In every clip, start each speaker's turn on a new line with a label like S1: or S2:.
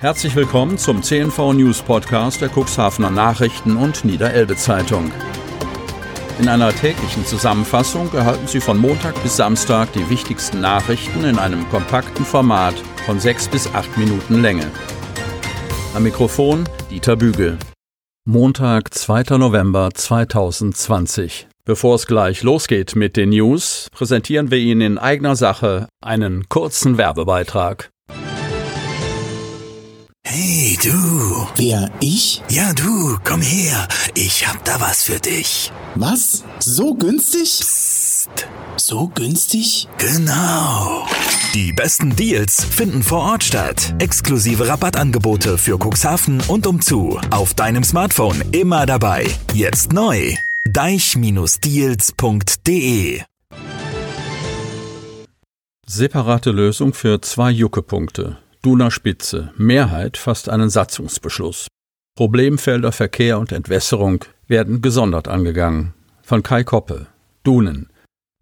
S1: Herzlich willkommen zum CNV News Podcast der Cuxhavener Nachrichten und Niederelbe Zeitung. In einer täglichen Zusammenfassung erhalten Sie von Montag bis Samstag die wichtigsten Nachrichten in einem kompakten Format von sechs bis acht Minuten Länge. Am Mikrofon Dieter Bügel. Montag, 2. November 2020. Bevor es gleich losgeht mit den News, präsentieren wir Ihnen in eigener Sache einen kurzen Werbebeitrag.
S2: Du.
S3: Wer, ich?
S2: Ja, du, komm her. Ich hab da was für dich.
S3: Was? So günstig?
S2: Psst.
S3: So günstig?
S2: Genau. Die besten Deals finden vor Ort statt. Exklusive Rabattangebote für Cuxhaven und umzu. Auf deinem Smartphone immer dabei. Jetzt neu. deich-deals.de
S1: Separate Lösung für zwei Juckepunkte. Duner Spitze. Mehrheit fasst einen Satzungsbeschluss. Problemfelder Verkehr und Entwässerung werden gesondert angegangen. Von Kai Koppe. Dunen.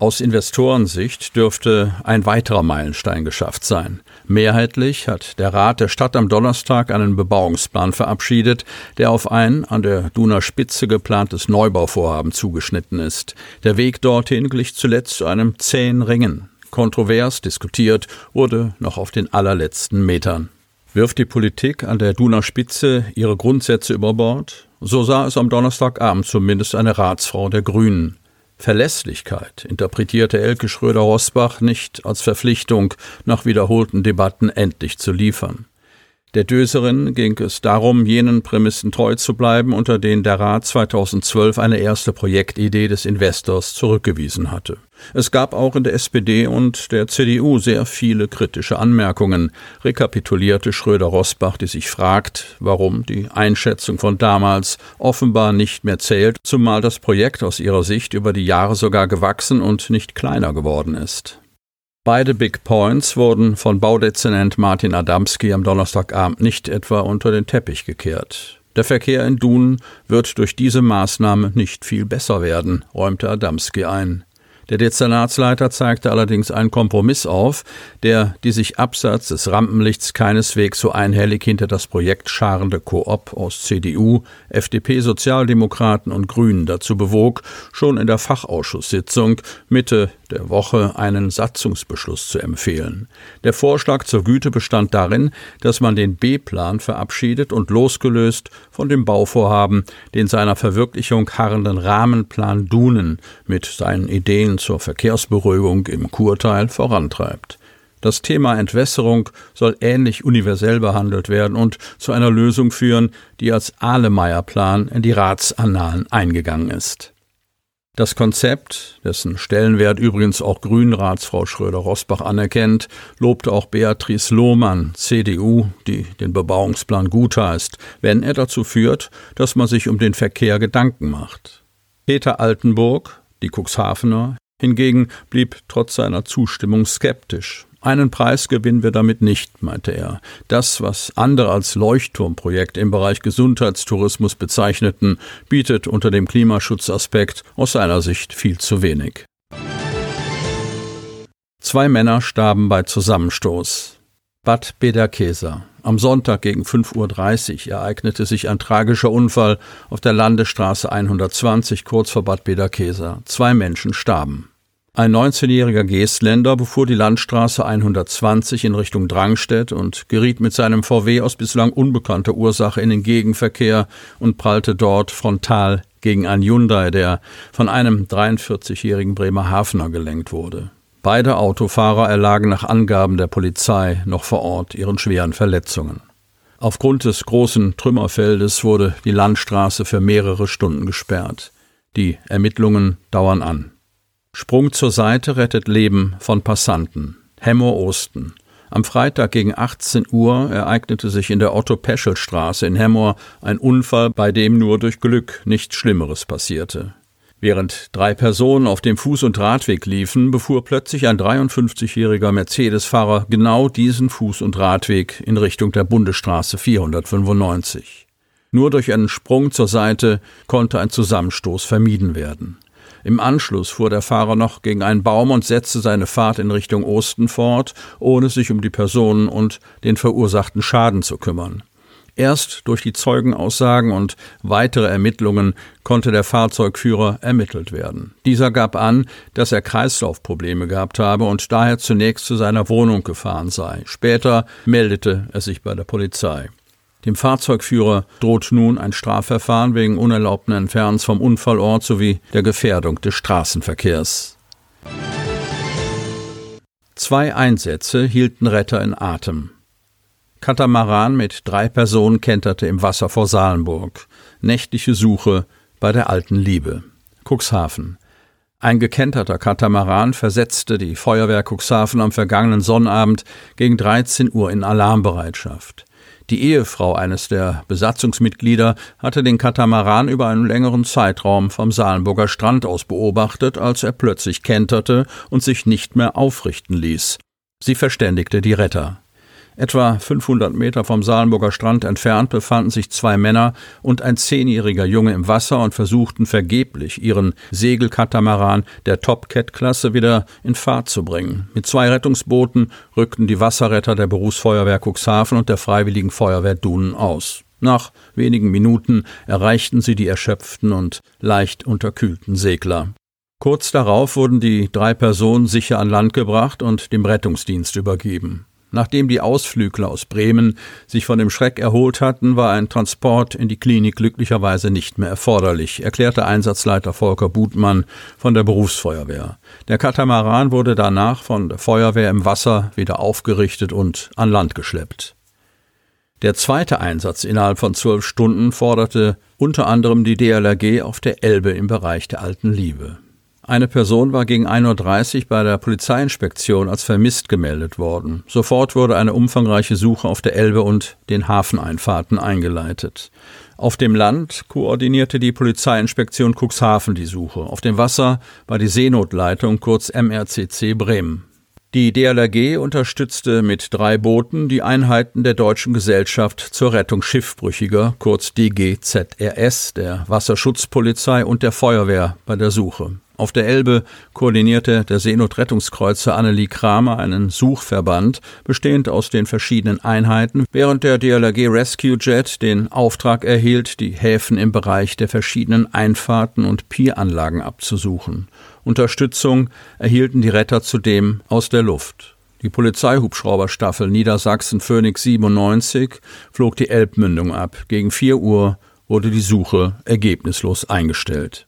S1: Aus Investorensicht dürfte ein weiterer Meilenstein geschafft sein. Mehrheitlich hat der Rat der Stadt am Donnerstag einen Bebauungsplan verabschiedet, der auf ein an der Duner Spitze geplantes Neubauvorhaben zugeschnitten ist. Der Weg dorthin glich zuletzt zu einem zähen Ringen. Kontrovers diskutiert wurde noch auf den allerletzten Metern. Wirft die Politik an der Duner Spitze ihre Grundsätze über Bord? So sah es am Donnerstagabend zumindest eine Ratsfrau der Grünen. Verlässlichkeit interpretierte Elke Schröder-Rosbach nicht als Verpflichtung, nach wiederholten Debatten endlich zu liefern. Der Döserin ging es darum, jenen Prämissen treu zu bleiben, unter denen der Rat 2012 eine erste Projektidee des Investors zurückgewiesen hatte. Es gab auch in der SPD und der CDU sehr viele kritische Anmerkungen, rekapitulierte Schröder-Rosbach, die sich fragt, warum die Einschätzung von damals offenbar nicht mehr zählt, zumal das Projekt aus ihrer Sicht über die Jahre sogar gewachsen und nicht kleiner geworden ist. Beide Big Points wurden von Baudezernent Martin Adamski am Donnerstagabend nicht etwa unter den Teppich gekehrt. Der Verkehr in Dunen wird durch diese Maßnahme nicht viel besser werden, räumte Adamski ein. Der Dezernatsleiter zeigte allerdings einen Kompromiss auf, der die sich abseits des Rampenlichts keineswegs so einhellig hinter das Projekt scharende Koop aus CDU, FDP, Sozialdemokraten und Grünen dazu bewog, schon in der Fachausschusssitzung Mitte der Woche einen Satzungsbeschluss zu empfehlen. Der Vorschlag zur Güte bestand darin, dass man den B-Plan verabschiedet und losgelöst von dem Bauvorhaben den seiner Verwirklichung harrenden Rahmenplan Dunen mit seinen Ideen zur Verkehrsberuhigung im Kurteil vorantreibt. Das Thema Entwässerung soll ähnlich universell behandelt werden und zu einer Lösung führen, die als Ahlemeyer-Plan in die Ratsannalen eingegangen ist. Das Konzept, dessen Stellenwert übrigens auch Grünratsfrau Schröder-Rosbach anerkennt, lobte auch Beatrice Lohmann, CDU, die den Bebauungsplan gutheißt, wenn er dazu führt, dass man sich um den Verkehr Gedanken macht. Peter Altenburg, die Cuxhavener, hingegen blieb trotz seiner Zustimmung skeptisch. Einen Preis gewinnen wir damit nicht, meinte er. Das, was andere als Leuchtturmprojekt im Bereich Gesundheitstourismus bezeichneten, bietet unter dem Klimaschutzaspekt aus seiner Sicht viel zu wenig. Zwei Männer starben bei Zusammenstoß. Bad Bederkesa. Am Sonntag gegen 5.30 Uhr ereignete sich ein tragischer Unfall auf der Landesstraße 120 kurz vor Bad Bederkesa. Zwei Menschen starben. Ein 19-jähriger Geestländer befuhr die Landstraße 120 in Richtung Drangstedt und geriet mit seinem VW aus bislang unbekannter Ursache in den Gegenverkehr und prallte dort frontal gegen einen Hyundai, der von einem 43-jährigen Bremerhavener gelenkt wurde. Beide Autofahrer erlagen nach Angaben der Polizei noch vor Ort ihren schweren Verletzungen. Aufgrund des großen Trümmerfeldes wurde die Landstraße für mehrere Stunden gesperrt. Die Ermittlungen dauern an. Sprung zur Seite rettet Leben von Passanten. Hemmer Osten. Am Freitag gegen 18 Uhr ereignete sich in der Otto-Peschel-Straße in Hemmoor ein Unfall, bei dem nur durch Glück nichts Schlimmeres passierte. Während drei Personen auf dem Fuß- und Radweg liefen, befuhr plötzlich ein 53-jähriger Mercedes-Fahrer genau diesen Fuß- und Radweg in Richtung der Bundesstraße 495. Nur durch einen Sprung zur Seite konnte ein Zusammenstoß vermieden werden. Im Anschluss fuhr der Fahrer noch gegen einen Baum und setzte seine Fahrt in Richtung Osten fort, ohne sich um die Personen und den verursachten Schaden zu kümmern. Erst durch die Zeugenaussagen und weitere Ermittlungen konnte der Fahrzeugführer ermittelt werden. Dieser gab an, dass er Kreislaufprobleme gehabt habe und daher zunächst zu seiner Wohnung gefahren sei. Später meldete er sich bei der Polizei. Dem Fahrzeugführer droht nun ein Strafverfahren wegen unerlaubten Entfernens vom Unfallort sowie der Gefährdung des Straßenverkehrs. Zwei Einsätze hielten Retter in Atem. Katamaran mit drei Personen kenterte im Wasser vor Salenburg. Nächtliche Suche bei der alten Liebe. Cuxhaven. Ein gekenterter Katamaran versetzte die Feuerwehr Cuxhaven am vergangenen Sonnabend gegen 13 Uhr in Alarmbereitschaft. Die Ehefrau eines der Besatzungsmitglieder hatte den Katamaran über einen längeren Zeitraum vom Salenburger Strand aus beobachtet, als er plötzlich kenterte und sich nicht mehr aufrichten ließ. Sie verständigte die Retter. Etwa 500 Meter vom Salenburger Strand entfernt befanden sich zwei Männer und ein zehnjähriger Junge im Wasser und versuchten vergeblich, ihren Segelkatamaran der Top-Cat-Klasse wieder in Fahrt zu bringen. Mit zwei Rettungsbooten rückten die Wasserretter der Berufsfeuerwehr Cuxhaven und der Freiwilligen Feuerwehr Dunen aus. Nach wenigen Minuten erreichten sie die erschöpften und leicht unterkühlten Segler. Kurz darauf wurden die drei Personen sicher an Land gebracht und dem Rettungsdienst übergeben. Nachdem die Ausflügler aus Bremen sich von dem Schreck erholt hatten, war ein Transport in die Klinik glücklicherweise nicht mehr erforderlich, erklärte Einsatzleiter Volker Butmann von der Berufsfeuerwehr. Der Katamaran wurde danach von der Feuerwehr im Wasser wieder aufgerichtet und an Land geschleppt. Der zweite Einsatz innerhalb von zwölf Stunden forderte unter anderem die DLRG auf der Elbe im Bereich der alten Liebe. Eine Person war gegen 1.30 Uhr bei der Polizeiinspektion als vermisst gemeldet worden. Sofort wurde eine umfangreiche Suche auf der Elbe und den Hafeneinfahrten eingeleitet. Auf dem Land koordinierte die Polizeiinspektion Cuxhaven die Suche. Auf dem Wasser war die Seenotleitung kurz MRCC Bremen. Die DLRG unterstützte mit drei Booten die Einheiten der Deutschen Gesellschaft zur Rettung Schiffbrüchiger, kurz DGZRS, der Wasserschutzpolizei und der Feuerwehr bei der Suche. Auf der Elbe koordinierte der Seenotrettungskreuzer Annelie Kramer einen Suchverband, bestehend aus den verschiedenen Einheiten, während der DLRG Rescue Jet den Auftrag erhielt, die Häfen im Bereich der verschiedenen Einfahrten und Pieranlagen abzusuchen. Unterstützung erhielten die Retter zudem aus der Luft. Die Polizeihubschrauberstaffel Niedersachsen Phoenix 97 flog die Elbmündung ab. Gegen 4 Uhr wurde die Suche ergebnislos eingestellt.